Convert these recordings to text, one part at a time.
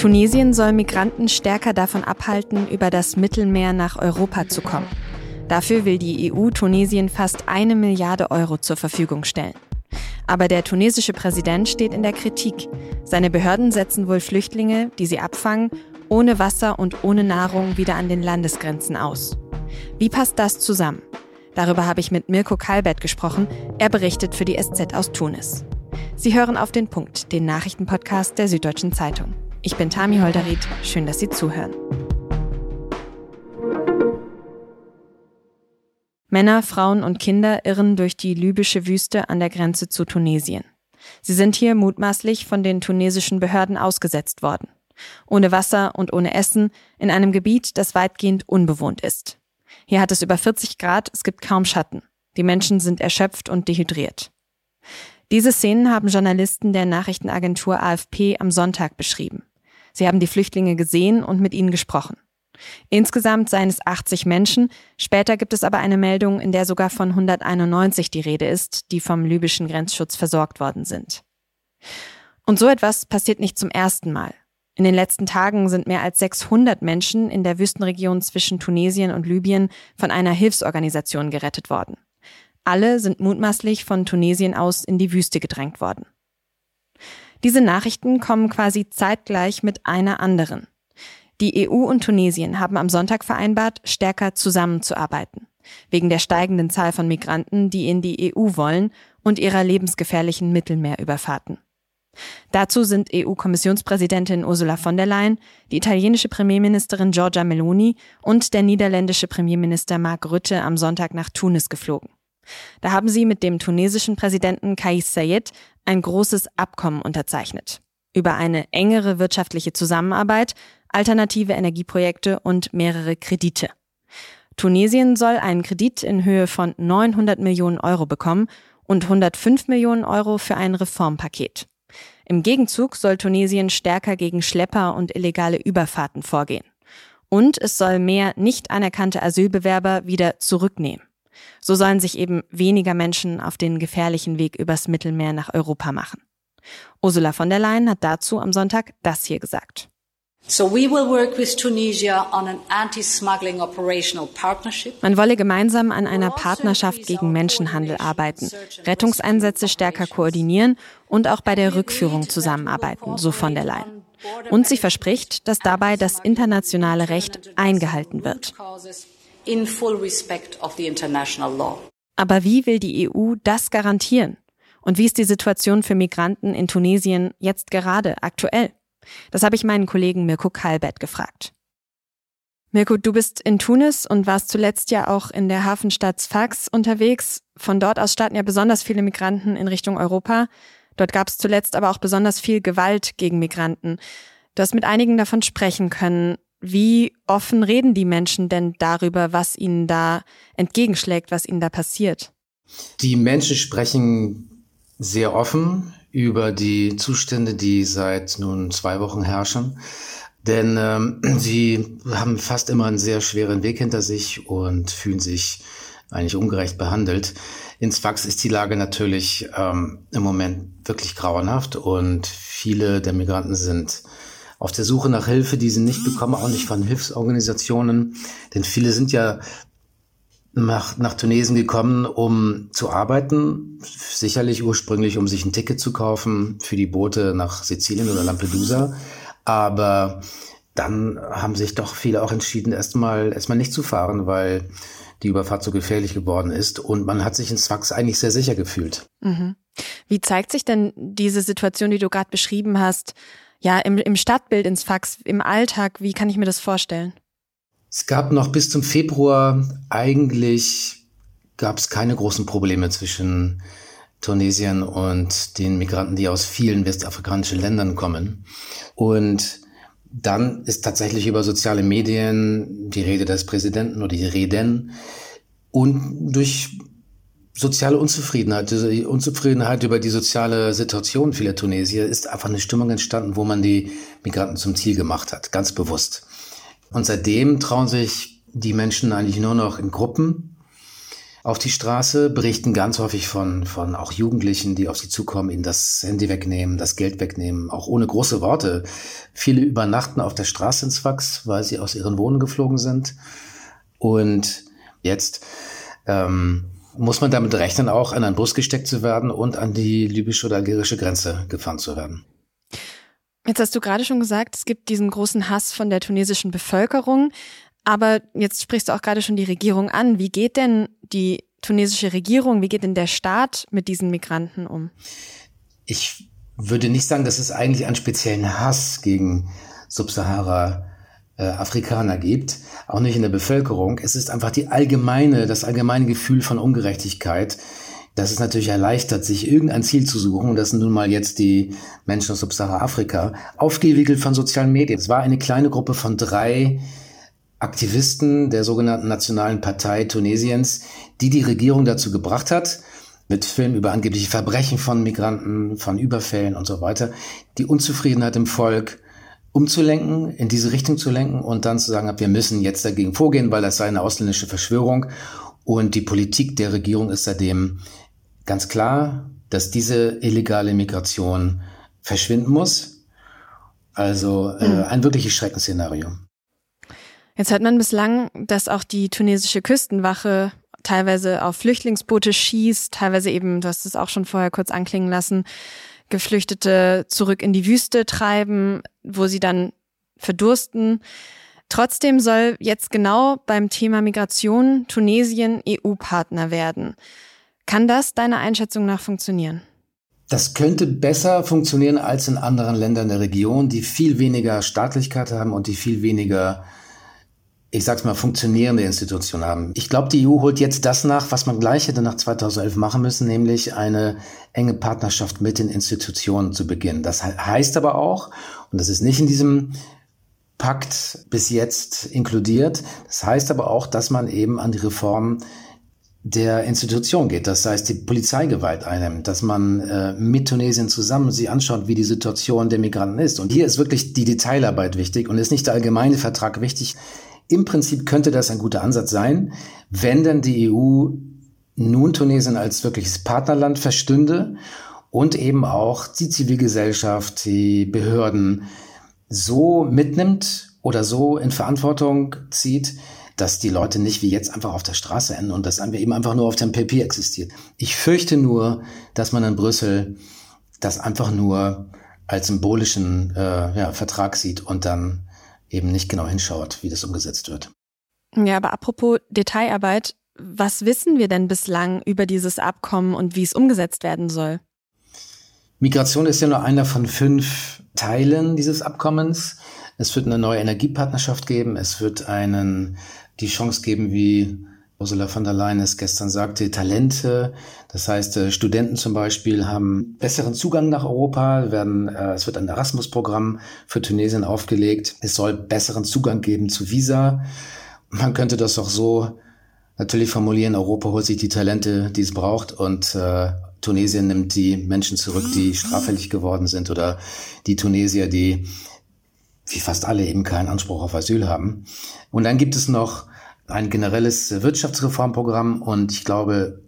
Tunesien soll Migranten stärker davon abhalten, über das Mittelmeer nach Europa zu kommen. Dafür will die EU Tunesien fast eine Milliarde Euro zur Verfügung stellen. Aber der tunesische Präsident steht in der Kritik. Seine Behörden setzen wohl Flüchtlinge, die sie abfangen, ohne Wasser und ohne Nahrung wieder an den Landesgrenzen aus. Wie passt das zusammen? Darüber habe ich mit Mirko Kalbert gesprochen. Er berichtet für die SZ aus Tunis. Sie hören auf den Punkt, den Nachrichtenpodcast der Süddeutschen Zeitung. Ich bin Tami Holderried. Schön, dass Sie zuhören. Männer, Frauen und Kinder irren durch die libysche Wüste an der Grenze zu Tunesien. Sie sind hier mutmaßlich von den tunesischen Behörden ausgesetzt worden. Ohne Wasser und ohne Essen in einem Gebiet, das weitgehend unbewohnt ist. Hier hat es über 40 Grad, es gibt kaum Schatten. Die Menschen sind erschöpft und dehydriert. Diese Szenen haben Journalisten der Nachrichtenagentur AFP am Sonntag beschrieben. Sie haben die Flüchtlinge gesehen und mit ihnen gesprochen. Insgesamt seien es 80 Menschen, später gibt es aber eine Meldung, in der sogar von 191 die Rede ist, die vom libyschen Grenzschutz versorgt worden sind. Und so etwas passiert nicht zum ersten Mal. In den letzten Tagen sind mehr als 600 Menschen in der Wüstenregion zwischen Tunesien und Libyen von einer Hilfsorganisation gerettet worden. Alle sind mutmaßlich von Tunesien aus in die Wüste gedrängt worden. Diese Nachrichten kommen quasi zeitgleich mit einer anderen. Die EU und Tunesien haben am Sonntag vereinbart, stärker zusammenzuarbeiten. Wegen der steigenden Zahl von Migranten, die in die EU wollen und ihrer lebensgefährlichen Mittelmeerüberfahrten. Dazu sind EU-Kommissionspräsidentin Ursula von der Leyen, die italienische Premierministerin Giorgia Meloni und der niederländische Premierminister Mark Rutte am Sonntag nach Tunis geflogen. Da haben sie mit dem tunesischen Präsidenten Kais Sayed ein großes Abkommen unterzeichnet. Über eine engere wirtschaftliche Zusammenarbeit, alternative Energieprojekte und mehrere Kredite. Tunesien soll einen Kredit in Höhe von 900 Millionen Euro bekommen und 105 Millionen Euro für ein Reformpaket. Im Gegenzug soll Tunesien stärker gegen Schlepper und illegale Überfahrten vorgehen. Und es soll mehr nicht anerkannte Asylbewerber wieder zurücknehmen. So sollen sich eben weniger Menschen auf den gefährlichen Weg übers Mittelmeer nach Europa machen. Ursula von der Leyen hat dazu am Sonntag das hier gesagt. Man wolle gemeinsam an einer also Partnerschaft gegen Menschenhandel arbeiten, Rettungseinsätze stärker koordinieren und auch bei der Rückführung zusammenarbeiten, so von der Leyen. Und sie verspricht, dass dabei das internationale Recht eingehalten wird in full respect of the international law. Aber wie will die EU das garantieren? Und wie ist die Situation für Migranten in Tunesien jetzt gerade aktuell? Das habe ich meinen Kollegen Mirko Kalbert gefragt. Mirko, du bist in Tunis und warst zuletzt ja auch in der Hafenstadt Sfax unterwegs. Von dort aus starten ja besonders viele Migranten in Richtung Europa. Dort gab es zuletzt aber auch besonders viel Gewalt gegen Migranten. Du hast mit einigen davon sprechen können. Wie offen reden die Menschen denn darüber, was ihnen da entgegenschlägt, was ihnen da passiert? Die Menschen sprechen sehr offen über die Zustände, die seit nun zwei Wochen herrschen. Denn ähm, sie haben fast immer einen sehr schweren Weg hinter sich und fühlen sich eigentlich ungerecht behandelt. In Sfax ist die Lage natürlich ähm, im Moment wirklich grauenhaft und viele der Migranten sind auf der Suche nach Hilfe, die sie nicht bekommen, auch nicht von Hilfsorganisationen. Denn viele sind ja nach, nach Tunesien gekommen, um zu arbeiten, sicherlich ursprünglich, um sich ein Ticket zu kaufen für die Boote nach Sizilien oder Lampedusa. Aber dann haben sich doch viele auch entschieden, erstmal erstmal nicht zu fahren, weil die Überfahrt so gefährlich geworden ist. Und man hat sich in Sfax eigentlich sehr sicher gefühlt. Mhm. Wie zeigt sich denn diese Situation, die du gerade beschrieben hast, ja, im, im Stadtbild ins Fax, im Alltag, wie kann ich mir das vorstellen? Es gab noch bis zum Februar eigentlich gab es keine großen Probleme zwischen Tunesien und den Migranten, die aus vielen westafrikanischen Ländern kommen. Und dann ist tatsächlich über soziale Medien die Rede des Präsidenten oder die Reden und durch soziale Unzufriedenheit, diese Unzufriedenheit über die soziale Situation vieler Tunesier ist einfach eine Stimmung entstanden, wo man die Migranten zum Ziel gemacht hat, ganz bewusst. Und seitdem trauen sich die Menschen eigentlich nur noch in Gruppen auf die Straße, berichten ganz häufig von, von auch Jugendlichen, die auf sie zukommen, ihnen das Handy wegnehmen, das Geld wegnehmen, auch ohne große Worte. Viele übernachten auf der Straße ins Wachs, weil sie aus ihren Wohnen geflogen sind. Und jetzt ähm, muss man damit rechnen, auch an einen Bus gesteckt zu werden und an die libysche oder algerische Grenze gefahren zu werden. Jetzt hast du gerade schon gesagt, es gibt diesen großen Hass von der tunesischen Bevölkerung. Aber jetzt sprichst du auch gerade schon die Regierung an. Wie geht denn die tunesische Regierung, wie geht denn der Staat mit diesen Migranten um? Ich würde nicht sagen, dass es eigentlich einen speziellen Hass gegen Subsahara äh, Afrikaner gibt, auch nicht in der Bevölkerung. Es ist einfach die allgemeine, das allgemeine Gefühl von Ungerechtigkeit, das es natürlich erleichtert, sich irgendein Ziel zu suchen. Und das sind nun mal jetzt die Menschen aus Subsahara-Afrika, aufgewickelt von sozialen Medien. Es war eine kleine Gruppe von drei Aktivisten der sogenannten Nationalen Partei Tunesiens, die die Regierung dazu gebracht hat, mit Filmen über angebliche Verbrechen von Migranten, von Überfällen und so weiter, die Unzufriedenheit im Volk umzulenken, in diese Richtung zu lenken und dann zu sagen, wir müssen jetzt dagegen vorgehen, weil das sei eine ausländische Verschwörung. Und die Politik der Regierung ist seitdem ganz klar, dass diese illegale Migration verschwinden muss. Also äh, hm. ein wirkliches Schreckensszenario. Jetzt hört man bislang, dass auch die tunesische Küstenwache teilweise auf Flüchtlingsboote schießt, teilweise eben, du hast es auch schon vorher kurz anklingen lassen, Geflüchtete zurück in die Wüste treiben, wo sie dann verdursten. Trotzdem soll jetzt genau beim Thema Migration Tunesien EU-Partner werden. Kann das deiner Einschätzung nach funktionieren? Das könnte besser funktionieren als in anderen Ländern der Region, die viel weniger Staatlichkeit haben und die viel weniger ich sag's mal, funktionierende Institutionen haben. Ich glaube, die EU holt jetzt das nach, was man gleich hätte nach 2011 machen müssen, nämlich eine enge Partnerschaft mit den Institutionen zu beginnen. Das heißt aber auch, und das ist nicht in diesem Pakt bis jetzt inkludiert, das heißt aber auch, dass man eben an die Reform der Institution geht. Das heißt, die Polizeigewalt einnimmt, dass man äh, mit Tunesien zusammen sich anschaut, wie die Situation der Migranten ist. Und hier ist wirklich die Detailarbeit wichtig und ist nicht der allgemeine Vertrag wichtig. Im Prinzip könnte das ein guter Ansatz sein, wenn denn die EU nun Tunesien als wirkliches Partnerland verstünde und eben auch die Zivilgesellschaft, die Behörden so mitnimmt oder so in Verantwortung zieht, dass die Leute nicht wie jetzt einfach auf der Straße enden und das eben einfach nur auf dem Papier existiert. Ich fürchte nur, dass man in Brüssel das einfach nur als symbolischen äh, ja, Vertrag sieht und dann eben nicht genau hinschaut, wie das umgesetzt wird. Ja, aber apropos Detailarbeit, was wissen wir denn bislang über dieses Abkommen und wie es umgesetzt werden soll? Migration ist ja nur einer von fünf Teilen dieses Abkommens. Es wird eine neue Energiepartnerschaft geben. Es wird einen die Chance geben, wie Ursula von der Leyen es gestern sagte, Talente. Das heißt, äh, Studenten zum Beispiel haben besseren Zugang nach Europa, werden, äh, es wird ein Erasmus-Programm für Tunesien aufgelegt. Es soll besseren Zugang geben zu Visa. Man könnte das auch so natürlich formulieren, Europa holt sich die Talente, die es braucht und äh, Tunesien nimmt die Menschen zurück, die straffällig geworden sind oder die Tunesier, die wie fast alle eben keinen Anspruch auf Asyl haben. Und dann gibt es noch ein generelles Wirtschaftsreformprogramm und ich glaube,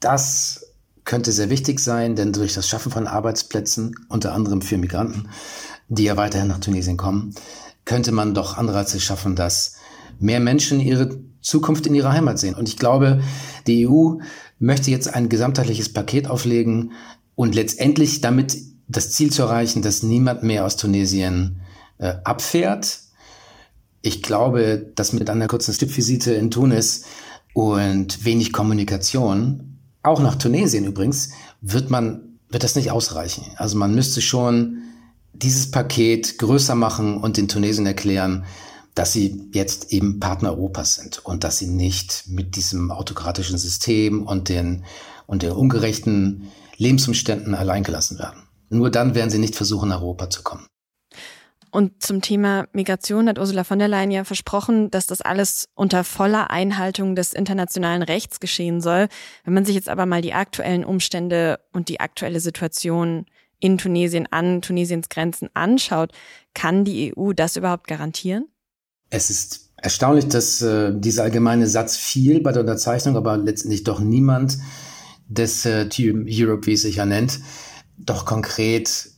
das könnte sehr wichtig sein, denn durch das Schaffen von Arbeitsplätzen, unter anderem für Migranten, die ja weiterhin nach Tunesien kommen, könnte man doch Anreize schaffen, dass mehr Menschen ihre Zukunft in ihrer Heimat sehen. Und ich glaube, die EU möchte jetzt ein gesamtheitliches Paket auflegen und letztendlich damit das Ziel zu erreichen, dass niemand mehr aus Tunesien äh, abfährt, ich glaube, dass mit einer kurzen Stippvisite in Tunis und wenig Kommunikation, auch nach Tunesien übrigens, wird man, wird das nicht ausreichen. Also man müsste schon dieses Paket größer machen und den Tunesien erklären, dass sie jetzt eben Partner Europas sind und dass sie nicht mit diesem autokratischen System und den, und den ungerechten Lebensumständen alleingelassen werden. Nur dann werden sie nicht versuchen, nach Europa zu kommen. Und zum Thema Migration hat Ursula von der Leyen ja versprochen, dass das alles unter voller Einhaltung des internationalen Rechts geschehen soll. Wenn man sich jetzt aber mal die aktuellen Umstände und die aktuelle Situation in Tunesien an Tunesiens Grenzen anschaut, kann die EU das überhaupt garantieren? Es ist erstaunlich, dass äh, dieser allgemeine Satz fiel bei der Unterzeichnung, aber letztendlich doch niemand des äh, Team Europe, wie es sich ja nennt, doch konkret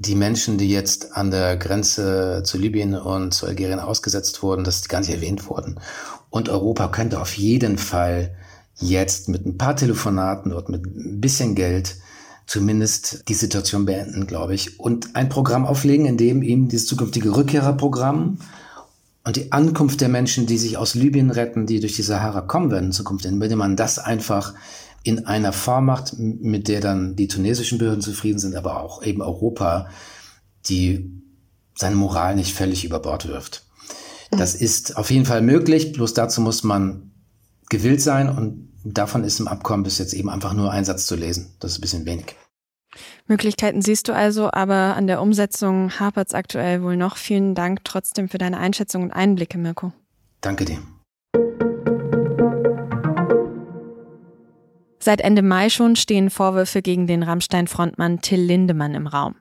die Menschen, die jetzt an der Grenze zu Libyen und zu Algerien ausgesetzt wurden, dass die gar nicht erwähnt wurden. Und Europa könnte auf jeden Fall jetzt mit ein paar Telefonaten und mit ein bisschen Geld zumindest die Situation beenden, glaube ich. Und ein Programm auflegen, in dem eben dieses zukünftige Rückkehrerprogramm und die Ankunft der Menschen, die sich aus Libyen retten, die durch die Sahara kommen werden in Zukunft, indem man das einfach in einer Form macht, mit der dann die tunesischen Behörden zufrieden sind, aber auch eben Europa, die seine Moral nicht völlig über Bord wirft. Das mhm. ist auf jeden Fall möglich, bloß dazu muss man gewillt sein und davon ist im Abkommen bis jetzt eben einfach nur ein Satz zu lesen. Das ist ein bisschen wenig. Möglichkeiten siehst du also, aber an der Umsetzung hapert es aktuell wohl noch. Vielen Dank trotzdem für deine Einschätzung und Einblicke, Mirko. Danke dir. Seit Ende Mai schon stehen Vorwürfe gegen den Rammstein-Frontmann Till Lindemann im Raum.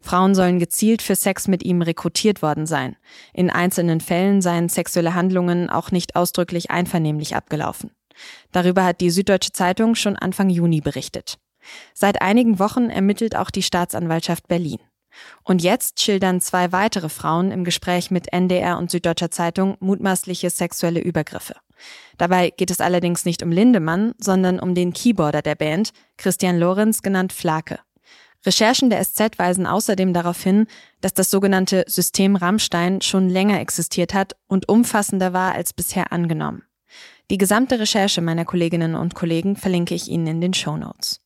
Frauen sollen gezielt für Sex mit ihm rekrutiert worden sein. In einzelnen Fällen seien sexuelle Handlungen auch nicht ausdrücklich einvernehmlich abgelaufen. Darüber hat die Süddeutsche Zeitung schon Anfang Juni berichtet. Seit einigen Wochen ermittelt auch die Staatsanwaltschaft Berlin. Und jetzt schildern zwei weitere Frauen im Gespräch mit NDR und Süddeutscher Zeitung mutmaßliche sexuelle Übergriffe. Dabei geht es allerdings nicht um Lindemann, sondern um den Keyboarder der Band, Christian Lorenz genannt Flake. Recherchen der SZ weisen außerdem darauf hin, dass das sogenannte System Rammstein schon länger existiert hat und umfassender war als bisher angenommen. Die gesamte Recherche meiner Kolleginnen und Kollegen verlinke ich Ihnen in den Show Notes.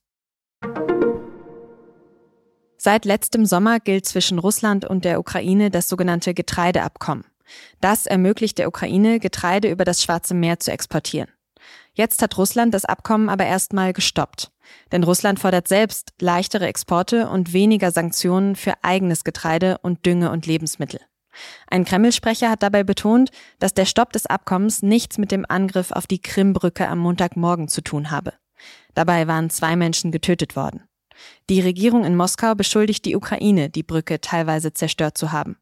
Seit letztem Sommer gilt zwischen Russland und der Ukraine das sogenannte Getreideabkommen. Das ermöglicht der Ukraine, Getreide über das Schwarze Meer zu exportieren. Jetzt hat Russland das Abkommen aber erstmal gestoppt. Denn Russland fordert selbst leichtere Exporte und weniger Sanktionen für eigenes Getreide und Dünge und Lebensmittel. Ein Kreml-Sprecher hat dabei betont, dass der Stopp des Abkommens nichts mit dem Angriff auf die Krimbrücke am Montagmorgen zu tun habe. Dabei waren zwei Menschen getötet worden. Die Regierung in Moskau beschuldigt die Ukraine, die Brücke teilweise zerstört zu haben.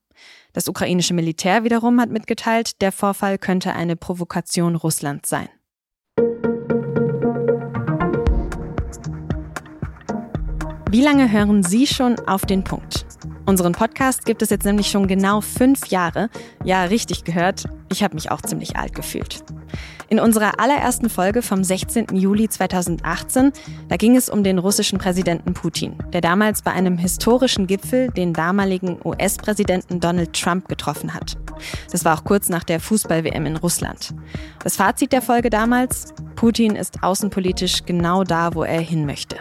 Das ukrainische Militär wiederum hat mitgeteilt, der Vorfall könnte eine Provokation Russlands sein. Wie lange hören Sie schon auf den Punkt? Unseren Podcast gibt es jetzt nämlich schon genau fünf Jahre. Ja, richtig gehört, ich habe mich auch ziemlich alt gefühlt. In unserer allerersten Folge vom 16. Juli 2018, da ging es um den russischen Präsidenten Putin, der damals bei einem historischen Gipfel den damaligen US-Präsidenten Donald Trump getroffen hat. Das war auch kurz nach der Fußball-WM in Russland. Das Fazit der Folge damals, Putin ist außenpolitisch genau da, wo er hin möchte.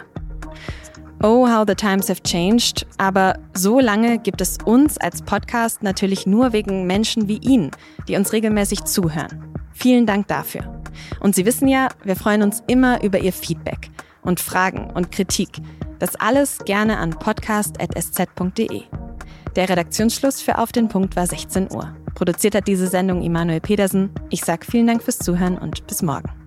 Oh, how the times have changed. Aber so lange gibt es uns als Podcast natürlich nur wegen Menschen wie Ihnen, die uns regelmäßig zuhören. Vielen Dank dafür. Und Sie wissen ja, wir freuen uns immer über Ihr Feedback und Fragen und Kritik. Das alles gerne an podcast.sz.de. Der Redaktionsschluss für Auf den Punkt war 16 Uhr. Produziert hat diese Sendung Immanuel Pedersen. Ich sage vielen Dank fürs Zuhören und bis morgen.